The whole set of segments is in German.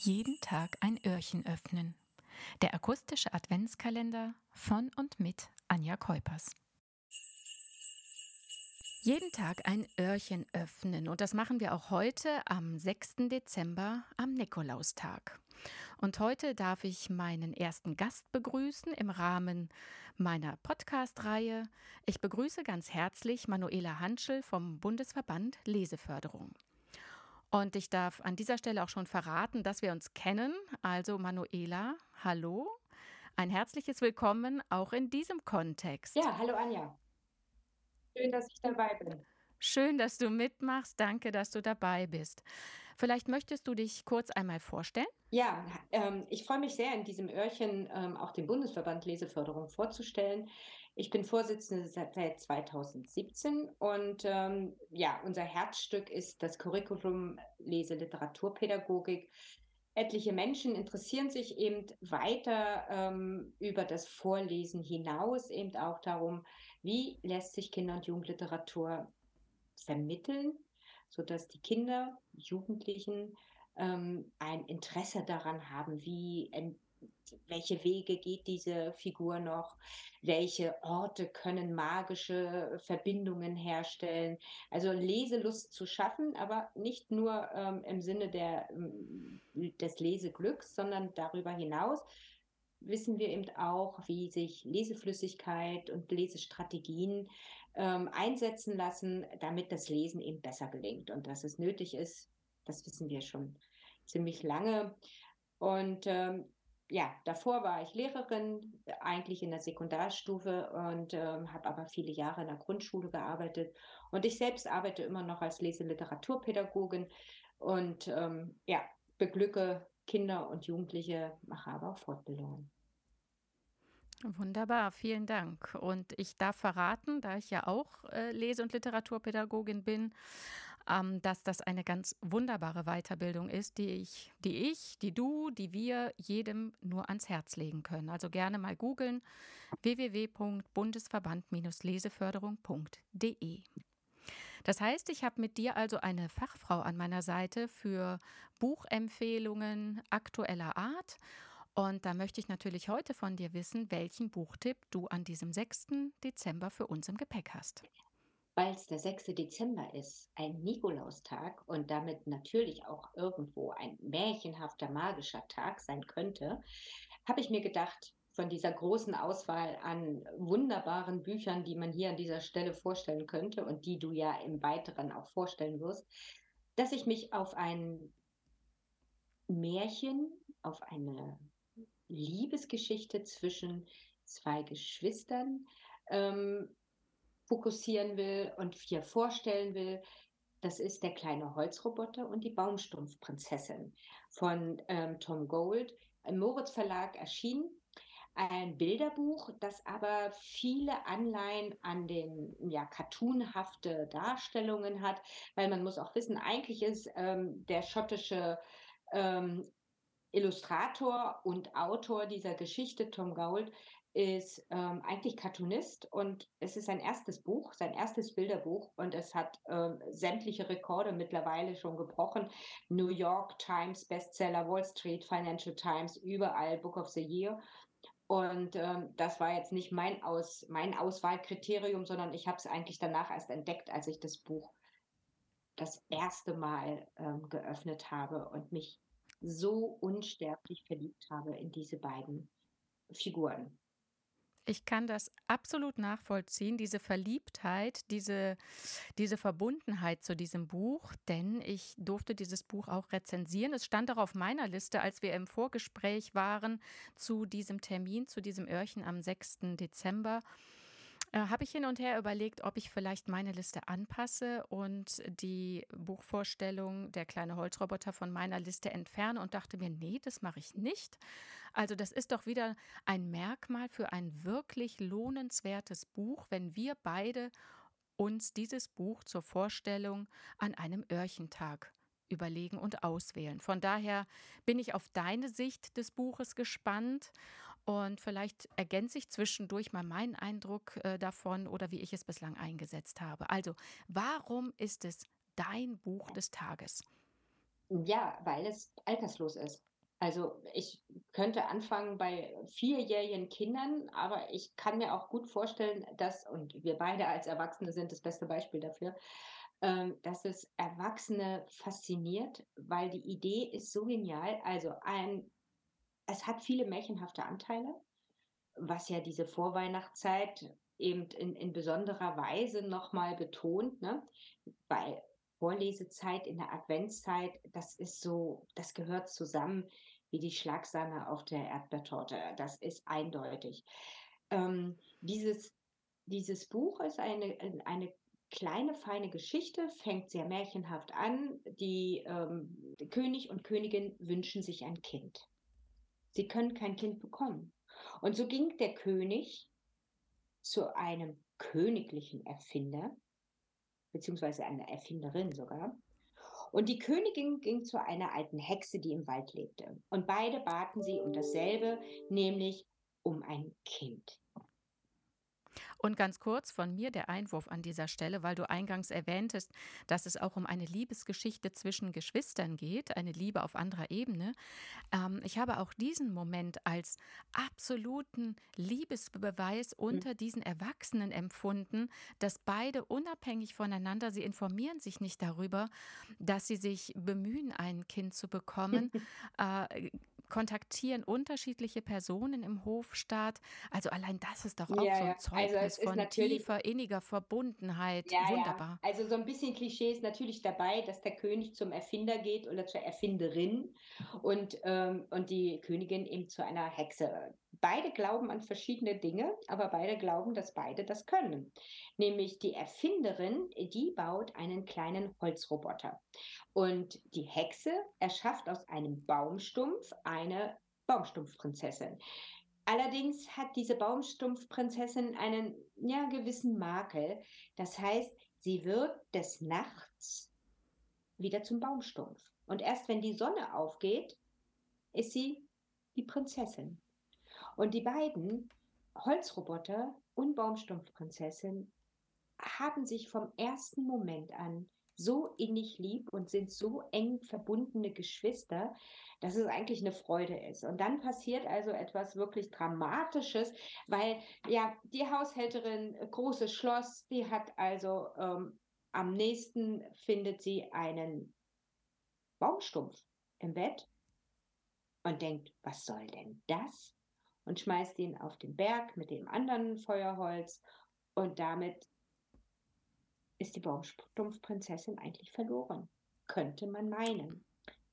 Jeden Tag ein Öhrchen öffnen. Der akustische Adventskalender von und mit Anja Keupers. Jeden Tag ein Öhrchen öffnen und das machen wir auch heute am 6. Dezember am Nikolaustag. Und heute darf ich meinen ersten Gast begrüßen im Rahmen meiner Podcast-Reihe. Ich begrüße ganz herzlich Manuela Hanschel vom Bundesverband Leseförderung. Und ich darf an dieser Stelle auch schon verraten, dass wir uns kennen. Also Manuela, hallo. Ein herzliches Willkommen auch in diesem Kontext. Ja, hallo Anja. Schön, dass ich dabei bin. Schön, dass du mitmachst. Danke, dass du dabei bist. Vielleicht möchtest du dich kurz einmal vorstellen? Ja, ähm, ich freue mich sehr, in diesem Öhrchen ähm, auch den Bundesverband Leseförderung vorzustellen. Ich bin Vorsitzende seit 2017 und ähm, ja, unser Herzstück ist das Curriculum Lese-Literaturpädagogik. Etliche Menschen interessieren sich eben weiter ähm, über das Vorlesen hinaus, eben auch darum, wie lässt sich Kinder- und Jugendliteratur vermitteln, sodass die Kinder, Jugendlichen ähm, ein Interesse daran haben, wie welche Wege geht diese Figur noch? Welche Orte können magische Verbindungen herstellen? Also Leselust zu schaffen, aber nicht nur ähm, im Sinne der, ähm, des Leseglücks, sondern darüber hinaus wissen wir eben auch, wie sich Leseflüssigkeit und Lesestrategien ähm, einsetzen lassen, damit das Lesen eben besser gelingt. Und dass es nötig ist, das wissen wir schon ziemlich lange. Und ähm, ja, davor war ich Lehrerin, eigentlich in der Sekundarstufe und ähm, habe aber viele Jahre in der Grundschule gearbeitet. Und ich selbst arbeite immer noch als Leseliteraturpädagogin und ähm, ja, beglücke Kinder und Jugendliche, mache aber auch Fortbildungen. Wunderbar, vielen Dank. Und ich darf verraten, da ich ja auch äh, Lese- und Literaturpädagogin bin, ähm, dass das eine ganz wunderbare Weiterbildung ist, die ich, die ich, die du, die wir jedem nur ans Herz legen können. Also gerne mal googeln www.bundesverband-leseförderung.de. Das heißt, ich habe mit dir also eine Fachfrau an meiner Seite für Buchempfehlungen aktueller Art. Und da möchte ich natürlich heute von dir wissen, welchen Buchtipp du an diesem 6. Dezember für uns im Gepäck hast. Weil es der 6. Dezember ist, ein Nikolaustag und damit natürlich auch irgendwo ein märchenhafter, magischer Tag sein könnte, habe ich mir gedacht, von dieser großen Auswahl an wunderbaren Büchern, die man hier an dieser Stelle vorstellen könnte und die du ja im Weiteren auch vorstellen wirst, dass ich mich auf ein Märchen, auf eine Liebesgeschichte zwischen zwei Geschwistern ähm, fokussieren will und hier vorstellen will. Das ist der kleine Holzroboter und die Baumstumpfprinzessin von ähm, Tom Gold im Moritz Verlag erschienen ein Bilderbuch, das aber viele Anleihen an den ja cartoonhafte Darstellungen hat, weil man muss auch wissen, eigentlich ist ähm, der schottische ähm, Illustrator und Autor dieser Geschichte, Tom Gould, ist ähm, eigentlich Cartoonist und es ist sein erstes Buch, sein erstes Bilderbuch und es hat ähm, sämtliche Rekorde mittlerweile schon gebrochen. New York Times Bestseller, Wall Street Financial Times, überall Book of the Year. Und ähm, das war jetzt nicht mein, Aus, mein Auswahlkriterium, sondern ich habe es eigentlich danach erst entdeckt, als ich das Buch das erste Mal ähm, geöffnet habe und mich so unsterblich verliebt habe in diese beiden Figuren. Ich kann das absolut nachvollziehen, diese Verliebtheit, diese, diese Verbundenheit zu diesem Buch, denn ich durfte dieses Buch auch rezensieren. Es stand auch auf meiner Liste, als wir im Vorgespräch waren zu diesem Termin, zu diesem Öhrchen am 6. Dezember. Äh, habe ich hin und her überlegt, ob ich vielleicht meine Liste anpasse und die Buchvorstellung Der kleine Holzroboter von meiner Liste entferne und dachte mir, nee, das mache ich nicht. Also das ist doch wieder ein Merkmal für ein wirklich lohnenswertes Buch, wenn wir beide uns dieses Buch zur Vorstellung an einem Öhrchentag überlegen und auswählen. Von daher bin ich auf deine Sicht des Buches gespannt und vielleicht ergänze ich zwischendurch mal meinen Eindruck äh, davon oder wie ich es bislang eingesetzt habe. Also, warum ist es dein Buch des Tages? Ja, weil es alterslos ist. Also ich könnte anfangen bei vierjährigen Kindern, aber ich kann mir auch gut vorstellen, dass, und wir beide als Erwachsene sind das beste Beispiel dafür, ähm, dass es Erwachsene fasziniert, weil die Idee ist so genial. Also ein, es hat viele märchenhafte Anteile, was ja diese Vorweihnachtszeit eben in, in besonderer Weise nochmal betont, ne? Weil Vorlesezeit in der Adventszeit, das ist so, das gehört zusammen wie die Schlagsahne auf der Erdbeertorte. Das ist eindeutig. Ähm, dieses, dieses Buch ist eine, eine kleine, feine Geschichte, fängt sehr märchenhaft an. Die ähm, König und Königin wünschen sich ein Kind. Sie können kein Kind bekommen. Und so ging der König zu einem königlichen Erfinder, beziehungsweise einer Erfinderin sogar. Und die Königin ging zu einer alten Hexe, die im Wald lebte. Und beide baten sie um dasselbe, nämlich um ein Kind. Und ganz kurz von mir der Einwurf an dieser Stelle, weil du eingangs erwähntest, dass es auch um eine Liebesgeschichte zwischen Geschwistern geht, eine Liebe auf anderer Ebene. Ähm, ich habe auch diesen Moment als absoluten Liebesbeweis hm. unter diesen Erwachsenen empfunden, dass beide unabhängig voneinander, sie informieren sich nicht darüber, dass sie sich bemühen, ein Kind zu bekommen. äh, kontaktieren unterschiedliche Personen im Hofstaat. Also allein das ist doch auch ja, so ein also Zeugnis also von tiefer, inniger Verbundenheit. Ja, Wunderbar. Ja. Also so ein bisschen Klischee ist natürlich dabei, dass der König zum Erfinder geht oder zur Erfinderin und, ähm, und die Königin eben zu einer Hexe. Beide glauben an verschiedene Dinge, aber beide glauben, dass beide das können. Nämlich die Erfinderin, die baut einen kleinen Holzroboter. Und die Hexe erschafft aus einem Baumstumpf eine Baumstumpfprinzessin. Allerdings hat diese Baumstumpfprinzessin einen ja, gewissen Makel. Das heißt, sie wird des Nachts wieder zum Baumstumpf. Und erst wenn die Sonne aufgeht, ist sie die Prinzessin. Und die beiden, Holzroboter und Baumstumpfprinzessin, haben sich vom ersten Moment an so innig lieb und sind so eng verbundene Geschwister, dass es eigentlich eine Freude ist. Und dann passiert also etwas wirklich Dramatisches, weil ja die Haushälterin, großes Schloss, die hat also ähm, am nächsten findet sie einen Baumstumpf im Bett und denkt, was soll denn das? Und schmeißt ihn auf den Berg mit dem anderen Feuerholz und damit ist die Baumstumpfprinzessin eigentlich verloren. Könnte man meinen.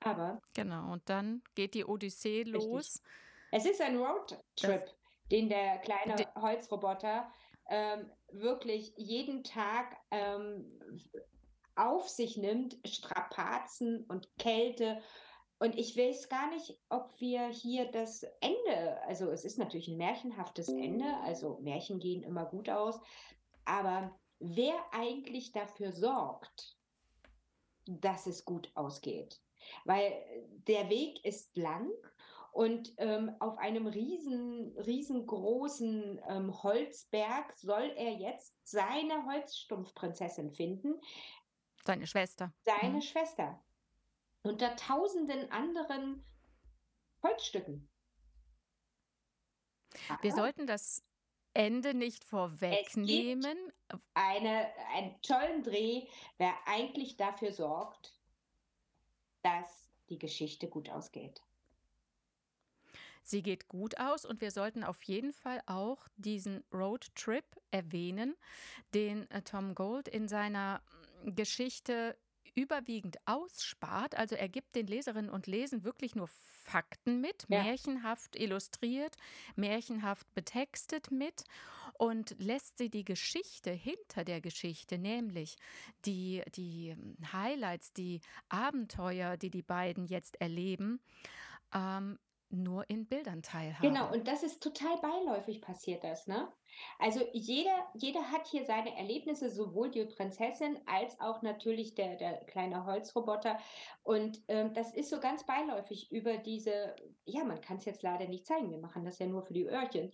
Aber. Genau, und dann geht die Odyssee richtig. los. Es ist ein Roadtrip, den der kleine die, Holzroboter ähm, wirklich jeden Tag ähm, auf sich nimmt, Strapazen und Kälte. Und ich weiß gar nicht, ob wir hier das Ende, also es ist natürlich ein märchenhaftes Ende, also Märchen gehen immer gut aus, aber wer eigentlich dafür sorgt, dass es gut ausgeht. Weil der Weg ist lang und ähm, auf einem riesen, riesengroßen ähm, Holzberg soll er jetzt seine Holzstumpfprinzessin finden. Seine Schwester. Seine mhm. Schwester. Unter tausenden anderen Holzstücken. Wir sollten das Ende nicht vorwegnehmen. Eine, einen tollen Dreh, der eigentlich dafür sorgt, dass die Geschichte gut ausgeht. Sie geht gut aus und wir sollten auf jeden Fall auch diesen Roadtrip erwähnen, den äh, Tom Gold in seiner Geschichte überwiegend ausspart. Also er gibt den Leserinnen und Lesern wirklich nur Fakten mit, ja. märchenhaft illustriert, märchenhaft betextet mit und lässt sie die Geschichte hinter der Geschichte, nämlich die, die Highlights, die Abenteuer, die die beiden jetzt erleben, ähm, nur in Bildern teilhaben. Genau, und das ist total beiläufig passiert das, ne? Also jeder, jeder hat hier seine Erlebnisse, sowohl die Prinzessin als auch natürlich der, der kleine Holzroboter. Und ähm, das ist so ganz beiläufig über diese, ja, man kann es jetzt leider nicht zeigen, wir machen das ja nur für die Öhrchen.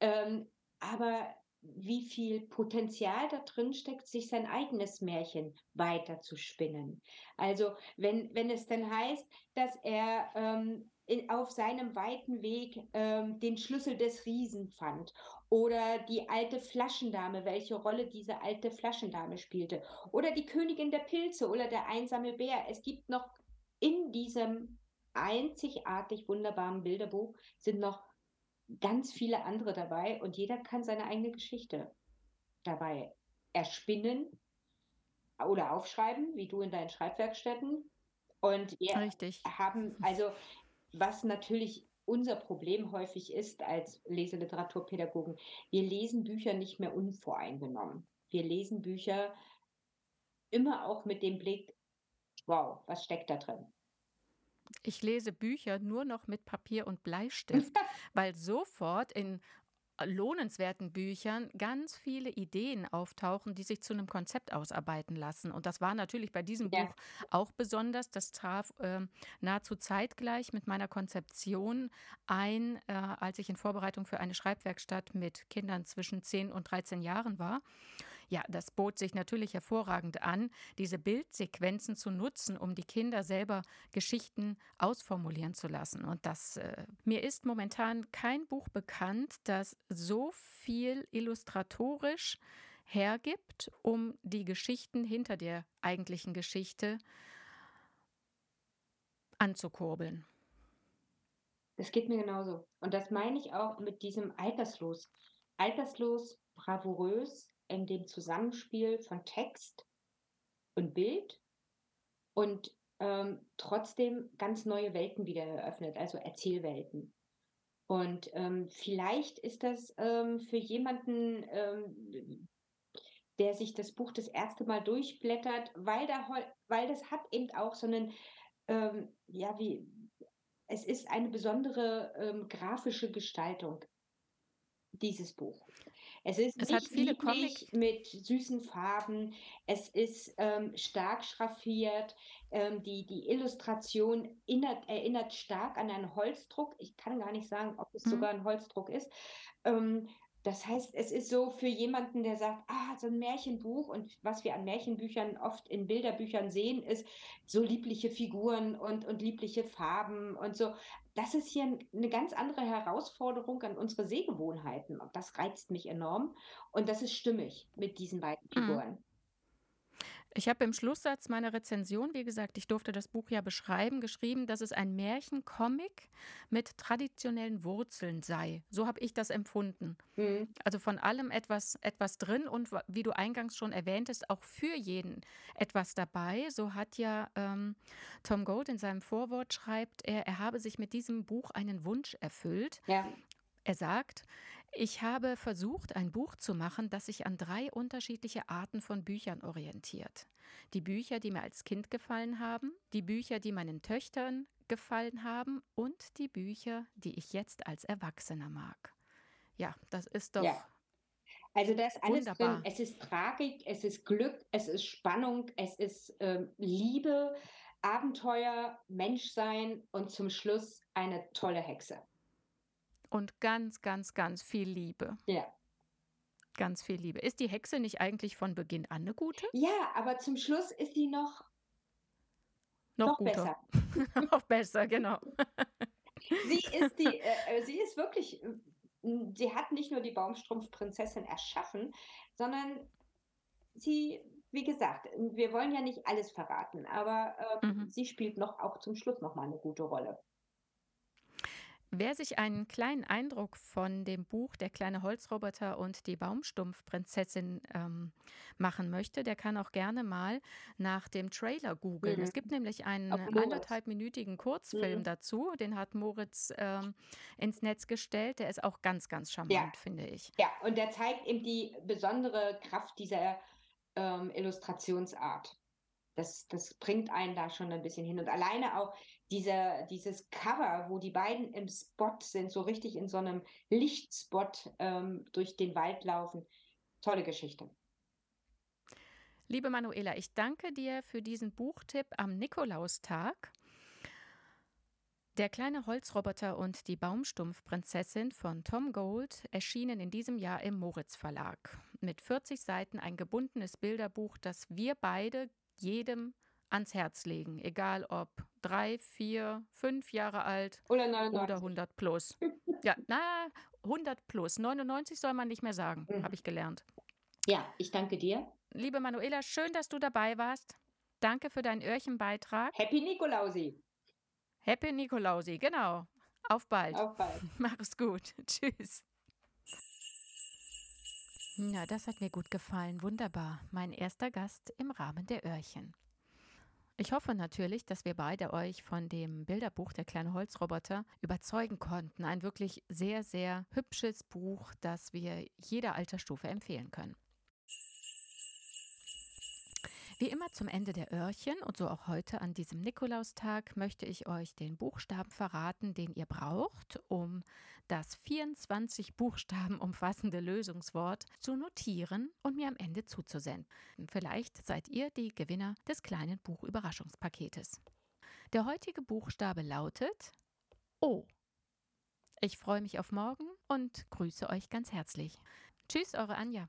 Ähm, aber wie viel Potenzial da drin steckt, sich sein eigenes Märchen weiter zu spinnen. Also wenn, wenn es dann heißt, dass er ähm, in, auf seinem weiten Weg ähm, den Schlüssel des Riesen fand. Oder die alte Flaschendame, welche Rolle diese alte Flaschendame spielte. Oder die Königin der Pilze oder der einsame Bär. Es gibt noch in diesem einzigartig wunderbaren Bilderbuch sind noch ganz viele andere dabei und jeder kann seine eigene Geschichte dabei erspinnen oder aufschreiben, wie du in deinen Schreibwerkstätten. Und wir Richtig. haben, also was natürlich unser Problem häufig ist als Leseliteraturpädagogen, wir lesen Bücher nicht mehr unvoreingenommen. Wir lesen Bücher immer auch mit dem Blick, wow, was steckt da drin? Ich lese Bücher nur noch mit Papier und Bleistift, weil sofort in lohnenswerten Büchern ganz viele Ideen auftauchen, die sich zu einem Konzept ausarbeiten lassen. Und das war natürlich bei diesem ja. Buch auch besonders. Das traf äh, nahezu zeitgleich mit meiner Konzeption ein, äh, als ich in Vorbereitung für eine Schreibwerkstatt mit Kindern zwischen 10 und 13 Jahren war. Ja, das bot sich natürlich hervorragend an, diese Bildsequenzen zu nutzen, um die Kinder selber Geschichten ausformulieren zu lassen. Und das äh, mir ist momentan kein Buch bekannt, das so viel illustratorisch hergibt, um die Geschichten hinter der eigentlichen Geschichte anzukurbeln. Das geht mir genauso. Und das meine ich auch mit diesem Alterslos. Alterslos, bravourös, in dem Zusammenspiel von Text und Bild und ähm, trotzdem ganz neue Welten wieder eröffnet, also Erzählwelten. Und ähm, vielleicht ist das ähm, für jemanden, ähm, der sich das Buch das erste Mal durchblättert, weil, da, weil das hat eben auch so einen, ähm, ja, wie, es ist eine besondere ähm, grafische Gestaltung, dieses Buch. Es ist es hat viele Comic mit süßen Farben. Es ist ähm, stark schraffiert. Ähm, die, die Illustration erinnert, erinnert stark an einen Holzdruck. Ich kann gar nicht sagen, ob es mhm. sogar ein Holzdruck ist. Ähm, das heißt, es ist so für jemanden, der sagt, ah, so ein Märchenbuch und was wir an Märchenbüchern oft in Bilderbüchern sehen, ist so liebliche Figuren und, und liebliche Farben und so. Das ist hier eine ganz andere Herausforderung an unsere Sehgewohnheiten und das reizt mich enorm und das ist stimmig mit diesen beiden mhm. Figuren. Mhm. Ich habe im Schlusssatz meiner Rezension, wie gesagt, ich durfte das Buch ja beschreiben, geschrieben, dass es ein Märchencomic mit traditionellen Wurzeln sei. So habe ich das empfunden. Mhm. Also von allem etwas, etwas drin und wie du eingangs schon erwähntest, auch für jeden etwas dabei. So hat ja ähm, Tom Gold in seinem Vorwort schreibt, er, er habe sich mit diesem Buch einen Wunsch erfüllt. Ja. Er sagt, ich habe versucht, ein Buch zu machen, das sich an drei unterschiedliche Arten von Büchern orientiert. Die Bücher, die mir als Kind gefallen haben, die Bücher, die meinen Töchtern gefallen haben und die Bücher, die ich jetzt als Erwachsener mag. Ja, das ist doch. Ja. Also da ist alles Wunderbar. drin. Es ist Tragik, es ist Glück, es ist Spannung, es ist äh, Liebe, Abenteuer, Menschsein und zum Schluss eine tolle Hexe. Und ganz, ganz, ganz viel Liebe. Ja. Ganz viel Liebe. Ist die Hexe nicht eigentlich von Beginn an eine gute? Ja, aber zum Schluss ist sie noch, noch, noch besser. noch besser, genau. sie ist die, äh, äh, sie ist wirklich, sie hat nicht nur die Baumstrumpfprinzessin erschaffen, sondern sie, wie gesagt, wir wollen ja nicht alles verraten, aber äh, mhm. sie spielt noch auch zum Schluss noch mal eine gute Rolle. Wer sich einen kleinen Eindruck von dem Buch Der kleine Holzroboter und die Baumstumpfprinzessin ähm, machen möchte, der kann auch gerne mal nach dem Trailer googeln. Mhm. Es gibt nämlich einen anderthalbminütigen Kurzfilm mhm. dazu, den hat Moritz ähm, ins Netz gestellt. Der ist auch ganz, ganz charmant, ja. finde ich. Ja, und der zeigt eben die besondere Kraft dieser ähm, Illustrationsart. Das, das bringt einen da schon ein bisschen hin. Und alleine auch dieser, dieses Cover, wo die beiden im Spot sind, so richtig in so einem Lichtspot ähm, durch den Wald laufen. Tolle Geschichte. Liebe Manuela, ich danke dir für diesen Buchtipp am Nikolaustag. Der kleine Holzroboter und die Baumstumpfprinzessin von Tom Gold erschienen in diesem Jahr im Moritz Verlag. Mit 40 Seiten ein gebundenes Bilderbuch, das wir beide jedem ans Herz legen, egal ob drei, vier, fünf Jahre alt oder, 99. oder 100 plus. ja, na, 100 plus. 99 soll man nicht mehr sagen, mhm. habe ich gelernt. Ja, ich danke dir. Liebe Manuela, schön, dass du dabei warst. Danke für deinen Öhrchenbeitrag. Happy Nikolausi. Happy Nikolausi, genau. Auf bald. Auf bald. Mach es gut. Tschüss. Na, das hat mir gut gefallen. Wunderbar. Mein erster Gast im Rahmen der Öhrchen. Ich hoffe natürlich, dass wir beide euch von dem Bilderbuch Der kleine Holzroboter überzeugen konnten. Ein wirklich sehr, sehr hübsches Buch, das wir jeder Altersstufe empfehlen können. Wie immer zum Ende der Öhrchen und so auch heute an diesem Nikolaustag möchte ich euch den Buchstaben verraten, den ihr braucht, um das 24 Buchstaben umfassende Lösungswort zu notieren und mir am Ende zuzusenden. Vielleicht seid ihr die Gewinner des kleinen Buchüberraschungspaketes. Der heutige Buchstabe lautet O. Ich freue mich auf morgen und grüße euch ganz herzlich. Tschüss, eure Anja.